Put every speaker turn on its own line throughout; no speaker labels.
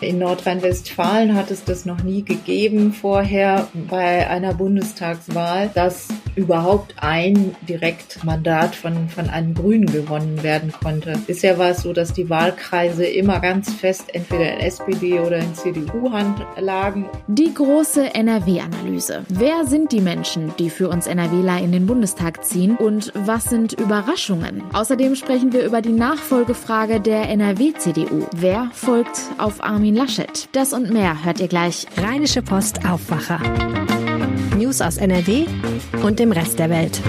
In Nordrhein-Westfalen hat es das noch nie gegeben vorher bei einer Bundestagswahl, dass überhaupt ein Direktmandat von, von einem Grünen gewonnen werden konnte. Bisher war es so, dass die Wahlkreise immer ganz fest entweder in SPD oder in CDU-Hand lagen.
Die große NRW-Analyse. Wer sind die Menschen, die für uns NRWler in den Bundestag ziehen und was sind Überraschungen? Außerdem sprechen wir über die Nachfolgefrage der NRW-CDU. Wer folgt auf Armin Laschet? Das und mehr hört ihr gleich.
Rheinische Post Aufwacher. News aus NRW und dem Rest der Welt.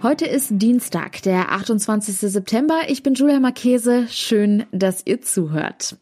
Heute ist Dienstag, der 28. September. Ich bin Julia Marchese. Schön, dass ihr zuhört.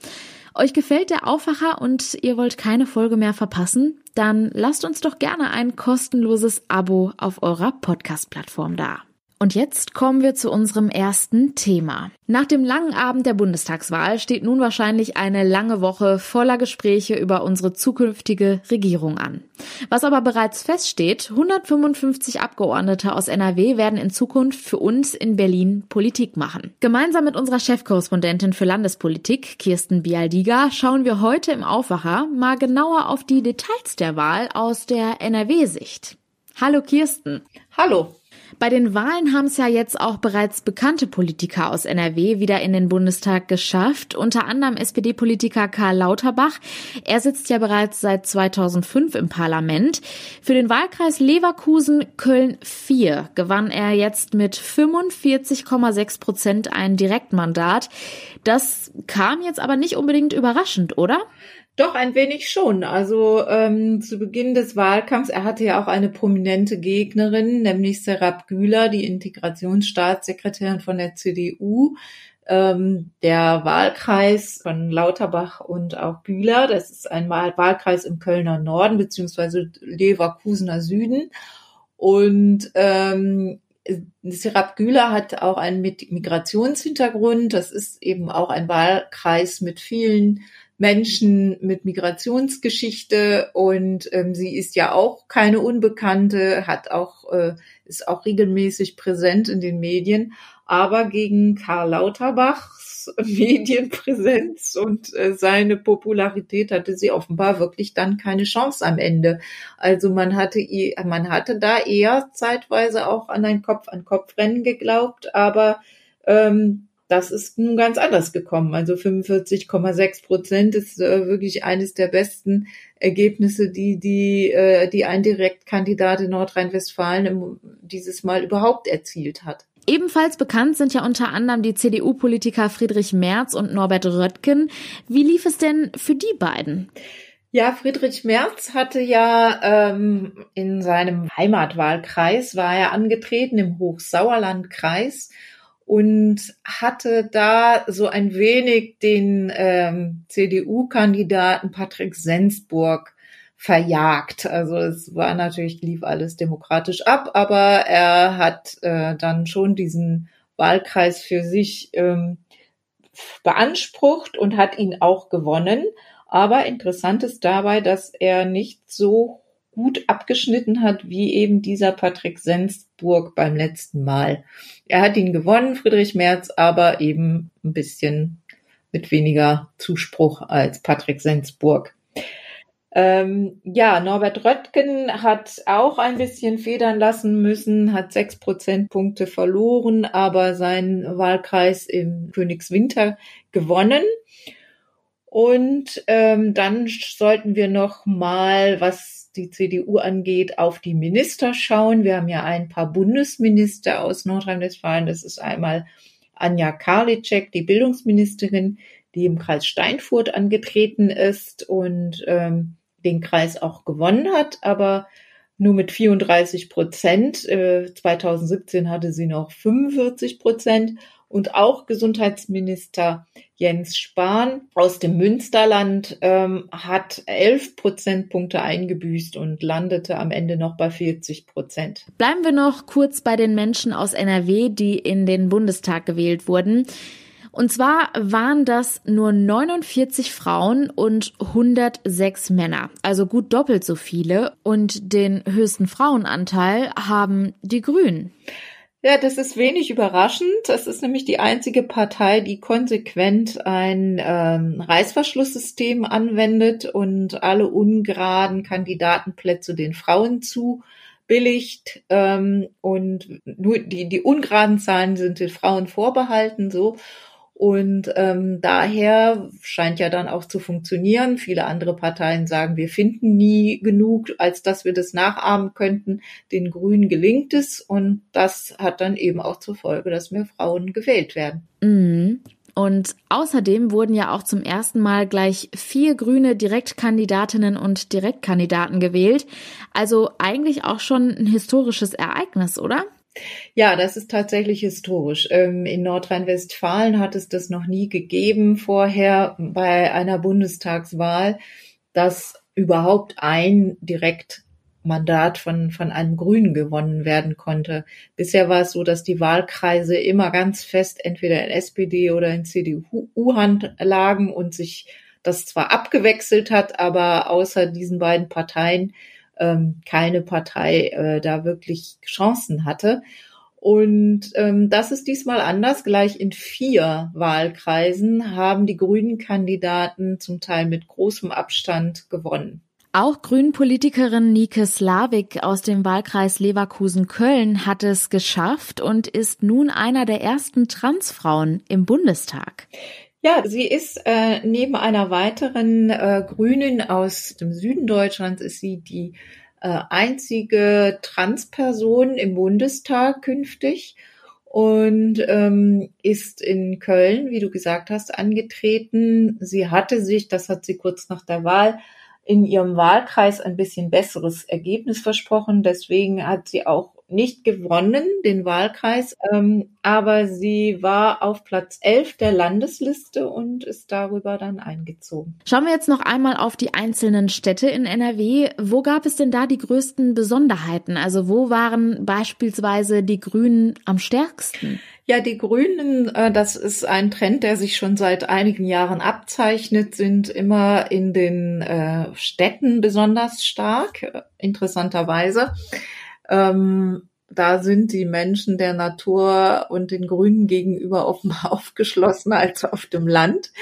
Euch gefällt der Aufwacher und ihr wollt keine Folge mehr verpassen? Dann lasst uns doch gerne ein kostenloses Abo auf eurer Podcast-Plattform da. Und jetzt kommen wir zu unserem ersten Thema. Nach dem langen Abend der Bundestagswahl steht nun wahrscheinlich eine lange Woche voller Gespräche über unsere zukünftige Regierung an. Was aber bereits feststeht, 155 Abgeordnete aus NRW werden in Zukunft für uns in Berlin Politik machen. Gemeinsam mit unserer Chefkorrespondentin für Landespolitik, Kirsten Bialdiga, schauen wir heute im Aufwacher mal genauer auf die Details der Wahl aus der NRW-Sicht. Hallo Kirsten.
Hallo.
Bei den Wahlen haben es ja jetzt auch bereits bekannte Politiker aus NRW wieder in den Bundestag geschafft, unter anderem SPD-Politiker Karl Lauterbach. Er sitzt ja bereits seit 2005 im Parlament. Für den Wahlkreis Leverkusen Köln 4 gewann er jetzt mit 45,6 Prozent ein Direktmandat. Das kam jetzt aber nicht unbedingt überraschend, oder?
Doch, ein wenig schon. Also ähm, zu Beginn des Wahlkampfs, er hatte ja auch eine prominente Gegnerin, nämlich Serap Güler, die Integrationsstaatssekretärin von der CDU. Ähm, der Wahlkreis von Lauterbach und auch Güler, das ist ein Wahlkreis im Kölner Norden beziehungsweise Leverkusener Süden. Und ähm, Serap Güler hat auch einen Migrationshintergrund. Das ist eben auch ein Wahlkreis mit vielen Menschen mit Migrationsgeschichte und ähm, sie ist ja auch keine Unbekannte, hat auch äh, ist auch regelmäßig präsent in den Medien, aber gegen Karl Lauterbachs Medienpräsenz und äh, seine Popularität hatte sie offenbar wirklich dann keine Chance am Ende. Also man hatte man hatte da eher zeitweise auch an ein Kopf an Kopf Rennen geglaubt, aber ähm, das ist nun ganz anders gekommen. Also 45,6 Prozent ist äh, wirklich eines der besten Ergebnisse, die die, äh, die ein Direktkandidat in Nordrhein-Westfalen dieses Mal überhaupt erzielt hat.
Ebenfalls bekannt sind ja unter anderem die CDU-Politiker Friedrich Merz und Norbert Röttgen. Wie lief es denn für die beiden?
Ja, Friedrich Merz hatte ja ähm, in seinem Heimatwahlkreis, war er angetreten im Hochsauerlandkreis und hatte da so ein wenig den ähm, CDU-Kandidaten Patrick Sensburg verjagt. Also es war natürlich, lief alles demokratisch ab, aber er hat äh, dann schon diesen Wahlkreis für sich ähm, beansprucht und hat ihn auch gewonnen. Aber interessant ist dabei, dass er nicht so gut abgeschnitten hat, wie eben dieser Patrick Sensburg beim letzten Mal. Er hat ihn gewonnen, Friedrich Merz, aber eben ein bisschen mit weniger Zuspruch als Patrick Sensburg. Ähm, ja, Norbert Röttgen hat auch ein bisschen federn lassen müssen, hat sechs Prozentpunkte verloren, aber seinen Wahlkreis im Königswinter gewonnen. Und ähm, dann sollten wir noch mal, was die CDU angeht, auf die Minister schauen. Wir haben ja ein paar Bundesminister aus Nordrhein-Westfalen. Das ist einmal Anja Karliczek, die Bildungsministerin, die im Kreis Steinfurt angetreten ist und ähm, den Kreis auch gewonnen hat, aber nur mit 34 Prozent. Äh, 2017 hatte sie noch 45 Prozent. Und auch Gesundheitsminister Jens Spahn aus dem Münsterland ähm, hat elf Prozentpunkte eingebüßt und landete am Ende noch bei 40 Prozent.
Bleiben wir noch kurz bei den Menschen aus NRW, die in den Bundestag gewählt wurden. Und zwar waren das nur 49 Frauen und 106 Männer, also gut doppelt so viele. Und den höchsten Frauenanteil haben die Grünen.
Ja, das ist wenig überraschend. Das ist nämlich die einzige Partei, die konsequent ein ähm, Reißverschlusssystem anwendet und alle ungeraden Kandidatenplätze den Frauen zubilligt. Ähm, und nur die, die ungeraden Zahlen sind den Frauen vorbehalten, so. Und ähm, daher scheint ja dann auch zu funktionieren. Viele andere Parteien sagen, wir finden nie genug, als dass wir das nachahmen könnten. Den Grünen gelingt es und das hat dann eben auch zur Folge, dass mehr Frauen gewählt werden.
Mhm. Und außerdem wurden ja auch zum ersten Mal gleich vier grüne Direktkandidatinnen und Direktkandidaten gewählt. Also eigentlich auch schon ein historisches Ereignis, oder?
Ja, das ist tatsächlich historisch. Ähm, in Nordrhein-Westfalen hat es das noch nie gegeben vorher bei einer Bundestagswahl, dass überhaupt ein Direktmandat von, von einem Grünen gewonnen werden konnte. Bisher war es so, dass die Wahlkreise immer ganz fest entweder in SPD oder in CDU-Hand lagen und sich das zwar abgewechselt hat, aber außer diesen beiden Parteien ähm, keine Partei äh, da wirklich Chancen hatte. Und ähm, das ist diesmal anders. Gleich in vier Wahlkreisen haben die grünen Kandidaten zum Teil mit großem Abstand gewonnen.
Auch Grünpolitikerin Nike Slavik aus dem Wahlkreis Leverkusen-Köln hat es geschafft und ist nun einer der ersten Transfrauen im Bundestag.
Ja, sie ist äh, neben einer weiteren äh, Grünen aus dem Süden Deutschlands ist sie die äh, einzige Transperson im Bundestag künftig und ähm, ist in Köln, wie du gesagt hast, angetreten. Sie hatte sich, das hat sie kurz nach der Wahl in ihrem Wahlkreis ein bisschen besseres Ergebnis versprochen. Deswegen hat sie auch nicht gewonnen, den Wahlkreis, ähm, aber sie war auf Platz 11 der Landesliste und ist darüber dann eingezogen.
Schauen wir jetzt noch einmal auf die einzelnen Städte in NRW. Wo gab es denn da die größten Besonderheiten? Also wo waren beispielsweise die Grünen am stärksten?
Ja, die Grünen, äh, das ist ein Trend, der sich schon seit einigen Jahren abzeichnet, sind immer in den äh, Städten besonders stark, äh, interessanterweise. Ähm, da sind die Menschen der Natur und den Grünen gegenüber offenbar aufgeschlossener als auf dem Land.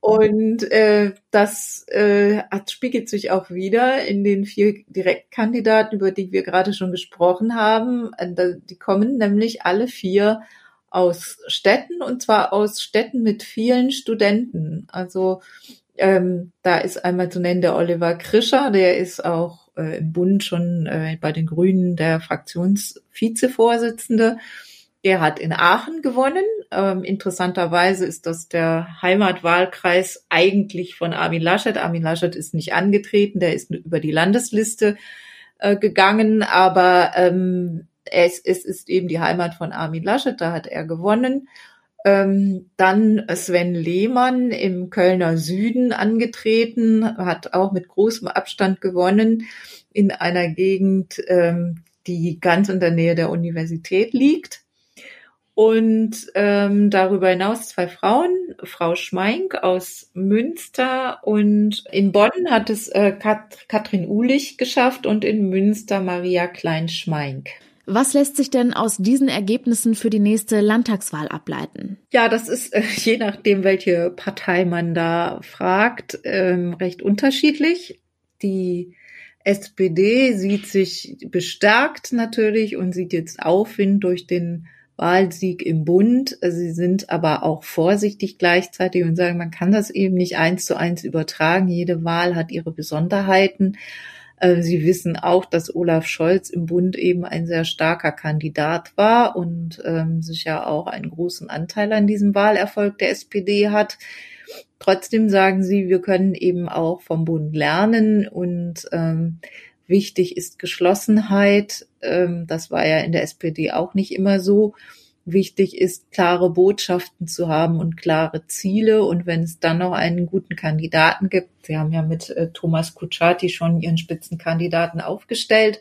Und äh, das äh, hat, spiegelt sich auch wieder in den vier Direktkandidaten, über die wir gerade schon gesprochen haben. Äh, die kommen nämlich alle vier aus Städten und zwar aus Städten mit vielen Studenten. Also ähm, da ist einmal zu nennen der Oliver Krischer, der ist auch äh, im Bund schon äh, bei den Grünen der Fraktionsvizevorsitzende. Der hat in Aachen gewonnen. Ähm, interessanterweise ist das der Heimatwahlkreis eigentlich von Armin Laschet. Armin Laschet ist nicht angetreten, der ist über die Landesliste äh, gegangen, aber ähm, es, es ist eben die Heimat von Armin Laschet, da hat er gewonnen. Ähm, dann Sven Lehmann im Kölner Süden angetreten, hat auch mit großem Abstand gewonnen in einer Gegend, ähm, die ganz in der Nähe der Universität liegt. Und ähm, darüber hinaus zwei Frauen, Frau Schmeink aus Münster und in Bonn hat es äh, Kat Katrin Ulich geschafft und in Münster Maria Klein-Schmeink.
Was lässt sich denn aus diesen Ergebnissen für die nächste Landtagswahl ableiten?
Ja, das ist äh, je nachdem, welche Partei man da fragt, ähm, recht unterschiedlich. Die SPD sieht sich bestärkt natürlich und sieht jetzt Aufwind durch den Wahlsieg im Bund. Sie sind aber auch vorsichtig gleichzeitig und sagen, man kann das eben nicht eins zu eins übertragen. Jede Wahl hat ihre Besonderheiten. Äh, sie wissen auch, dass Olaf Scholz im Bund eben ein sehr starker Kandidat war und ähm, sicher auch einen großen Anteil an diesem Wahlerfolg der SPD hat. Trotzdem sagen sie, wir können eben auch vom Bund lernen und ähm, wichtig ist Geschlossenheit. Ähm, das war ja in der SPD auch nicht immer so. Wichtig ist, klare Botschaften zu haben und klare Ziele. Und wenn es dann noch einen guten Kandidaten gibt, Sie haben ja mit äh, Thomas Kutschaty schon Ihren Spitzenkandidaten aufgestellt,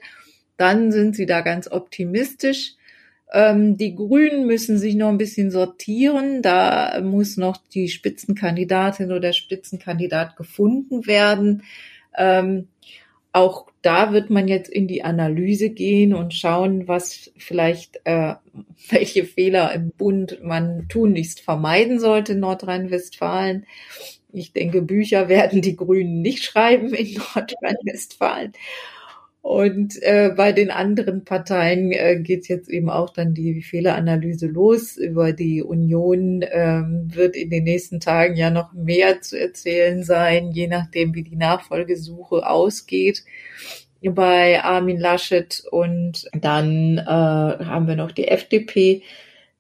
dann sind Sie da ganz optimistisch. Ähm, die Grünen müssen sich noch ein bisschen sortieren. Da muss noch die Spitzenkandidatin oder der Spitzenkandidat gefunden werden. Ähm, auch da wird man jetzt in die Analyse gehen und schauen, was vielleicht, äh, welche Fehler im Bund man tunlichst vermeiden sollte in Nordrhein-Westfalen. Ich denke, Bücher werden die Grünen nicht schreiben in Nordrhein-Westfalen. Und äh, bei den anderen Parteien äh, geht jetzt eben auch dann die Fehleranalyse los. Über die Union ähm, wird in den nächsten Tagen ja noch mehr zu erzählen sein, je nachdem, wie die Nachfolgesuche ausgeht bei Armin Laschet. Und dann äh, haben wir noch die FDP.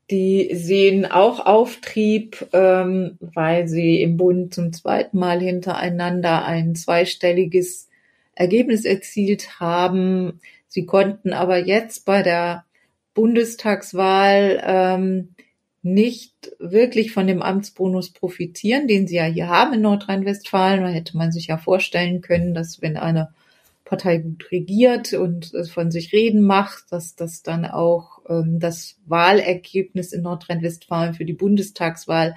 Die sehen auch Auftrieb, ähm, weil sie im Bund zum zweiten Mal hintereinander ein zweistelliges Ergebnis erzielt haben. Sie konnten aber jetzt bei der Bundestagswahl ähm, nicht wirklich von dem Amtsbonus profitieren, den sie ja hier haben in Nordrhein-Westfalen. Da hätte man sich ja vorstellen können, dass wenn eine Partei gut regiert und von sich reden macht, dass das dann auch ähm, das Wahlergebnis in Nordrhein-Westfalen für die Bundestagswahl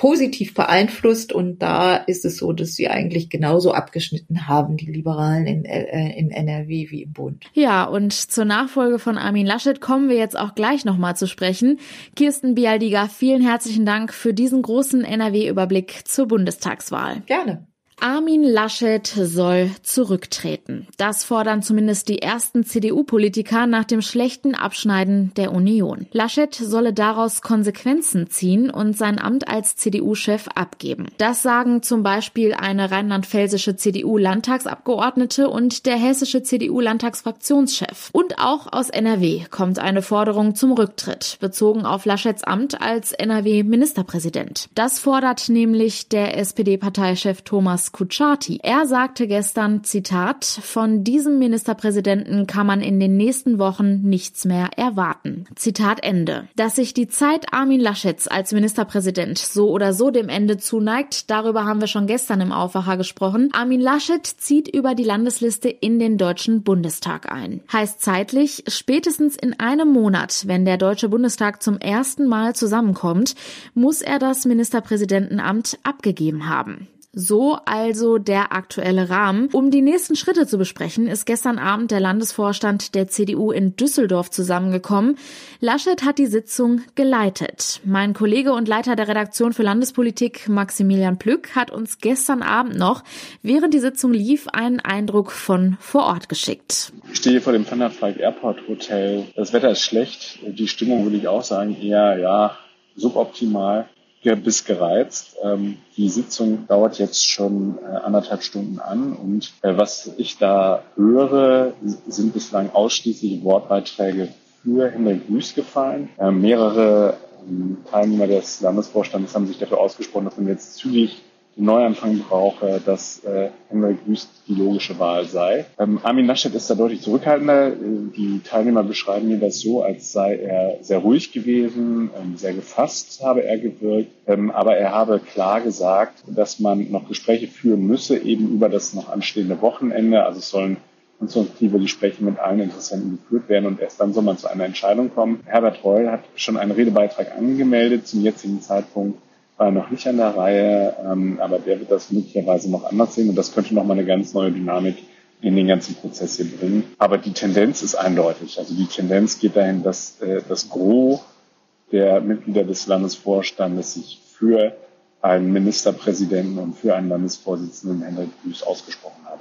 positiv beeinflusst und da ist es so, dass sie eigentlich genauso abgeschnitten haben, die Liberalen in, äh, in NRW wie im Bund.
Ja, und zur Nachfolge von Armin Laschet kommen wir jetzt auch gleich nochmal zu sprechen. Kirsten Bialdiger, vielen herzlichen Dank für diesen großen NRW-Überblick zur Bundestagswahl.
Gerne.
Armin Laschet soll zurücktreten. Das fordern zumindest die ersten CDU-Politiker nach dem schlechten Abschneiden der Union. Laschet solle daraus Konsequenzen ziehen und sein Amt als CDU-Chef abgeben. Das sagen zum Beispiel eine rheinland-pfälzische CDU-Landtagsabgeordnete und der hessische CDU-Landtagsfraktionschef. Und auch aus NRW kommt eine Forderung zum Rücktritt, bezogen auf Laschets Amt als NRW-Ministerpräsident. Das fordert nämlich der SPD-Parteichef Thomas Kutschaty. Er sagte gestern, Zitat, von diesem Ministerpräsidenten kann man in den nächsten Wochen nichts mehr erwarten. Zitat Ende. Dass sich die Zeit Armin Laschets als Ministerpräsident so oder so dem Ende zuneigt, darüber haben wir schon gestern im Aufwacher gesprochen. Armin Laschet zieht über die Landesliste in den Deutschen Bundestag ein. Heißt zeitlich, spätestens in einem Monat, wenn der Deutsche Bundestag zum ersten Mal zusammenkommt, muss er das Ministerpräsidentenamt abgegeben haben. So also der aktuelle Rahmen. Um die nächsten Schritte zu besprechen, ist gestern Abend der Landesvorstand der CDU in Düsseldorf zusammengekommen. Laschet hat die Sitzung geleitet. Mein Kollege und Leiter der Redaktion für Landespolitik, Maximilian Plück, hat uns gestern Abend noch, während die Sitzung lief, einen Eindruck von vor Ort geschickt.
Ich stehe vor dem Thunderflag Airport Hotel. Das Wetter ist schlecht. Die Stimmung würde ich auch sagen eher, ja, suboptimal bis gereizt. Ähm, die Sitzung dauert jetzt schon äh, anderthalb Stunden an und äh, was ich da höre, sind bislang ausschließlich Wortbeiträge für Henrik Wüst gefallen. Äh, mehrere ähm, Teilnehmer des Landesvorstandes haben sich dafür ausgesprochen, dass man jetzt zügig Neuanfang brauche, dass äh, Henrik Wüst die logische Wahl sei. Ähm, Armin Laschet ist da deutlich zurückhaltender. Die Teilnehmer beschreiben mir das so, als sei er sehr ruhig gewesen, ähm, sehr gefasst habe er gewirkt, ähm, aber er habe klar gesagt, dass man noch Gespräche führen müsse, eben über das noch anstehende Wochenende. Also es sollen konstruktive Gespräche mit allen Interessenten geführt werden und erst dann soll man zu einer Entscheidung kommen. Herbert Reul hat schon einen Redebeitrag angemeldet zum jetzigen Zeitpunkt war noch nicht an der Reihe, ähm, aber der wird das möglicherweise noch anders sehen und das könnte nochmal eine ganz neue Dynamik in den ganzen Prozess hier bringen. Aber die Tendenz ist eindeutig. Also die Tendenz geht dahin, dass äh, das Gros der Mitglieder des Landesvorstandes sich für einen Ministerpräsidenten und für einen Landesvorsitzenden Henrik Büß ausgesprochen hat.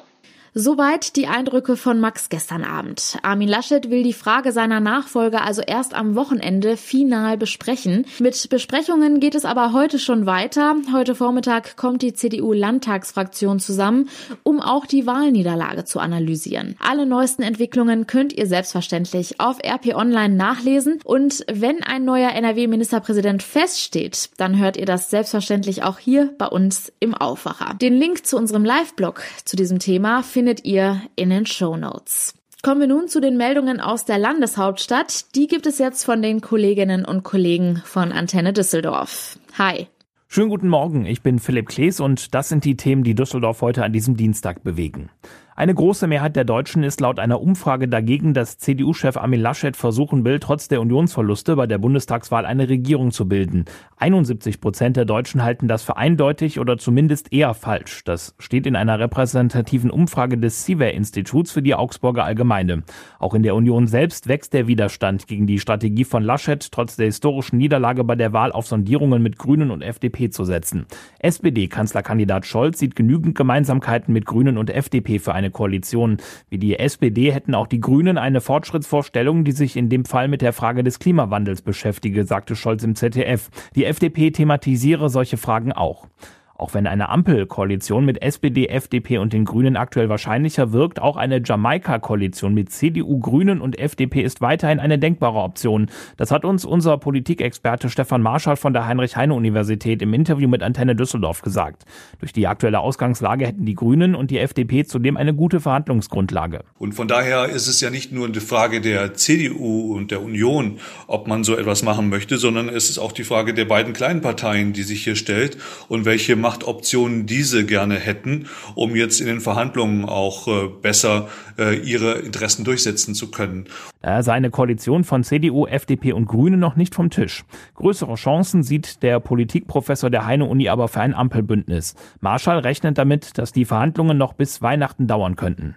Soweit die Eindrücke von Max gestern Abend. Armin Laschet will die Frage seiner Nachfolge also erst am Wochenende final besprechen. Mit Besprechungen geht es aber heute schon weiter. Heute Vormittag kommt die CDU-Landtagsfraktion zusammen, um auch die Wahlniederlage zu analysieren. Alle neuesten Entwicklungen könnt ihr selbstverständlich auf RP Online nachlesen. Und wenn ein neuer NRW-Ministerpräsident feststeht, dann hört ihr das selbstverständlich auch hier bei uns im Aufwacher. Den Link zu unserem Live-Blog zu diesem Thema ihr in den Show Notes. Kommen wir nun zu den Meldungen aus der Landeshauptstadt. Die gibt es jetzt von den Kolleginnen und Kollegen von Antenne Düsseldorf. Hi.
Schönen guten Morgen, ich bin Philipp Klees und das sind die Themen, die Düsseldorf heute an diesem Dienstag bewegen. Eine große Mehrheit der Deutschen ist laut einer Umfrage dagegen, dass CDU-Chef Armin Laschet versuchen will, trotz der Unionsverluste bei der Bundestagswahl eine Regierung zu bilden. 71 Prozent der Deutschen halten das für eindeutig oder zumindest eher falsch. Das steht in einer repräsentativen Umfrage des CIVER-Instituts für die Augsburger Allgemeine. Auch in der Union selbst wächst der Widerstand gegen die Strategie von Laschet, trotz der historischen Niederlage bei der Wahl auf Sondierungen mit Grünen und FDP zu setzen. SPD-Kanzlerkandidat Scholz sieht genügend Gemeinsamkeiten mit Grünen und FDP für eine eine Koalition. Wie die SPD hätten auch die Grünen eine Fortschrittsvorstellung, die sich in dem Fall mit der Frage des Klimawandels beschäftige, sagte Scholz im ZDF. Die FDP thematisiere solche Fragen auch. Auch wenn eine Ampelkoalition mit SPD, FDP und den Grünen aktuell wahrscheinlicher wirkt, auch eine Jamaika-Koalition mit CDU, Grünen und FDP ist weiterhin eine denkbare Option. Das hat uns unser Politikexperte Stefan Marschall von der Heinrich-Heine-Universität im Interview mit Antenne Düsseldorf gesagt. Durch die aktuelle Ausgangslage hätten die Grünen und die FDP zudem eine gute Verhandlungsgrundlage.
Und von daher ist es ja nicht nur eine Frage der CDU und der Union, ob man so etwas machen möchte, sondern es ist auch die Frage der beiden kleinen Parteien, die sich hier stellt und welche Machtoptionen diese gerne hätten, um jetzt in den Verhandlungen auch äh, besser äh, ihre Interessen durchsetzen zu können.
Da sei eine Koalition von CDU, FDP und Grünen noch nicht vom Tisch. Größere Chancen sieht der Politikprofessor der Heine-Uni aber für ein Ampelbündnis. Marschall rechnet damit, dass die Verhandlungen noch bis Weihnachten dauern könnten.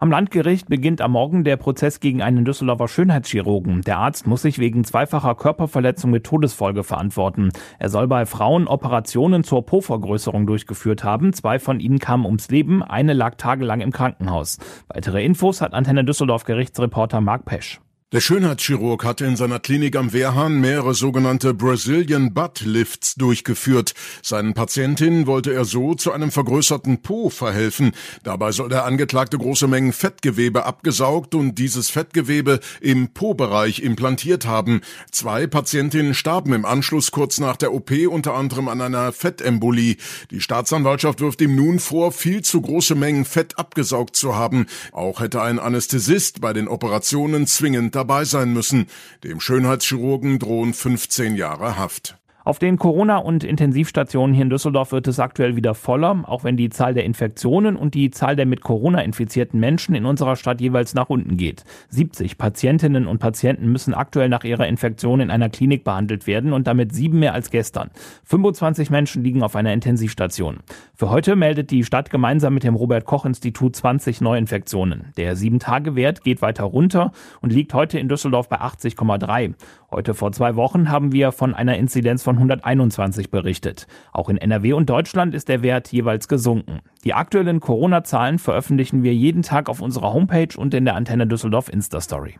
Am Landgericht beginnt am Morgen der Prozess gegen einen Düsseldorfer Schönheitschirurgen. Der Arzt muss sich wegen zweifacher Körperverletzung mit Todesfolge verantworten. Er soll bei Frauen Operationen zur Po-Vergrößerung durchgeführt haben. Zwei von ihnen kamen ums Leben, eine lag tagelang im Krankenhaus. Weitere Infos hat Antenne Düsseldorf Gerichtsreporter Marc Pesch.
Der Schönheitschirurg hatte in seiner Klinik am Wehrhahn mehrere sogenannte Brazilian Butt Lifts durchgeführt. Seinen Patientinnen wollte er so zu einem vergrößerten Po verhelfen. Dabei soll der Angeklagte große Mengen Fettgewebe abgesaugt und dieses Fettgewebe im Po-Bereich implantiert haben. Zwei Patientinnen starben im Anschluss kurz nach der OP unter anderem an einer Fettembolie. Die Staatsanwaltschaft wirft ihm nun vor, viel zu große Mengen Fett abgesaugt zu haben. Auch hätte ein Anästhesist bei den Operationen zwingend dabei sein müssen. Dem Schönheitschirurgen drohen 15 Jahre Haft.
Auf den Corona- und Intensivstationen hier in Düsseldorf wird es aktuell wieder voller, auch wenn die Zahl der Infektionen und die Zahl der mit Corona infizierten Menschen in unserer Stadt jeweils nach unten geht. 70 Patientinnen und Patienten müssen aktuell nach ihrer Infektion in einer Klinik behandelt werden und damit sieben mehr als gestern. 25 Menschen liegen auf einer Intensivstation. Für heute meldet die Stadt gemeinsam mit dem Robert Koch Institut 20 Neuinfektionen. Der 7-Tage-Wert geht weiter runter und liegt heute in Düsseldorf bei 80,3. Heute vor zwei Wochen haben wir von einer Inzidenz von 121 berichtet. Auch in NRW und Deutschland ist der Wert jeweils gesunken. Die aktuellen Corona-Zahlen veröffentlichen wir jeden Tag auf unserer Homepage und in der Antenne Düsseldorf Insta-Story.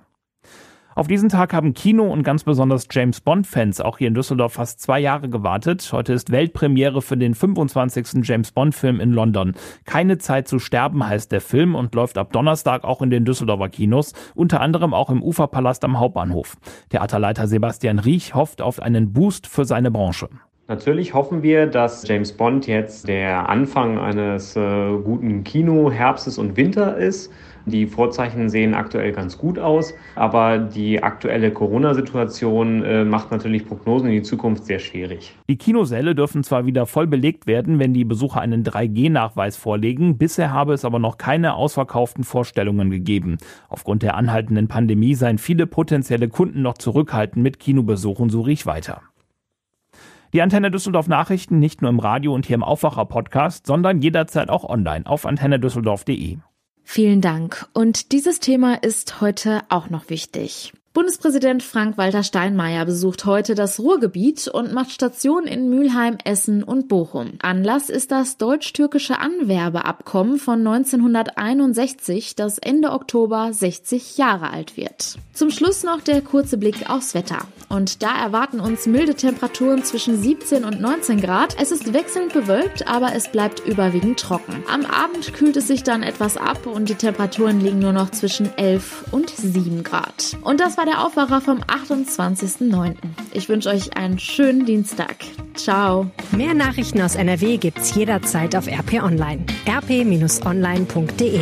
Auf diesen Tag haben Kino und ganz besonders James Bond-Fans auch hier in Düsseldorf fast zwei Jahre gewartet. Heute ist Weltpremiere für den 25. James Bond-Film in London. Keine Zeit zu sterben heißt der Film und läuft ab Donnerstag auch in den Düsseldorfer Kinos, unter anderem auch im Uferpalast am Hauptbahnhof. Theaterleiter Sebastian Riech hofft auf einen Boost für seine Branche.
Natürlich hoffen wir, dass James Bond jetzt der Anfang eines äh, guten Kino-Herbstes und Winter ist. Die Vorzeichen sehen aktuell ganz gut aus, aber die aktuelle Corona-Situation äh, macht natürlich Prognosen in die Zukunft sehr schwierig.
Die Kinosäle dürfen zwar wieder voll belegt werden, wenn die Besucher einen 3G-Nachweis vorlegen. Bisher habe es aber noch keine ausverkauften Vorstellungen gegeben. Aufgrund der anhaltenden Pandemie seien viele potenzielle Kunden noch zurückhaltend mit Kinobesuchen, so riech weiter. Die Antenne Düsseldorf Nachrichten nicht nur im Radio und hier im Aufwacher Podcast, sondern jederzeit auch online auf antennedüsseldorf.de.
Vielen Dank. Und dieses Thema ist heute auch noch wichtig. Bundespräsident Frank-Walter Steinmeier besucht heute das Ruhrgebiet und macht Station in Mülheim, Essen und Bochum. Anlass ist das deutsch-türkische Anwerbeabkommen von 1961, das Ende Oktober 60 Jahre alt wird. Zum Schluss noch der kurze Blick aufs Wetter. Und da erwarten uns milde Temperaturen zwischen 17 und 19 Grad. Es ist wechselnd bewölkt, aber es bleibt überwiegend trocken. Am Abend kühlt es sich dann etwas ab und die Temperaturen liegen nur noch zwischen 11 und 7 Grad. Und das war der Aufwacher vom 28.09. Ich wünsche euch einen schönen Dienstag. Ciao.
Mehr Nachrichten aus NRW gibt's jederzeit auf RP Online. rp-online.de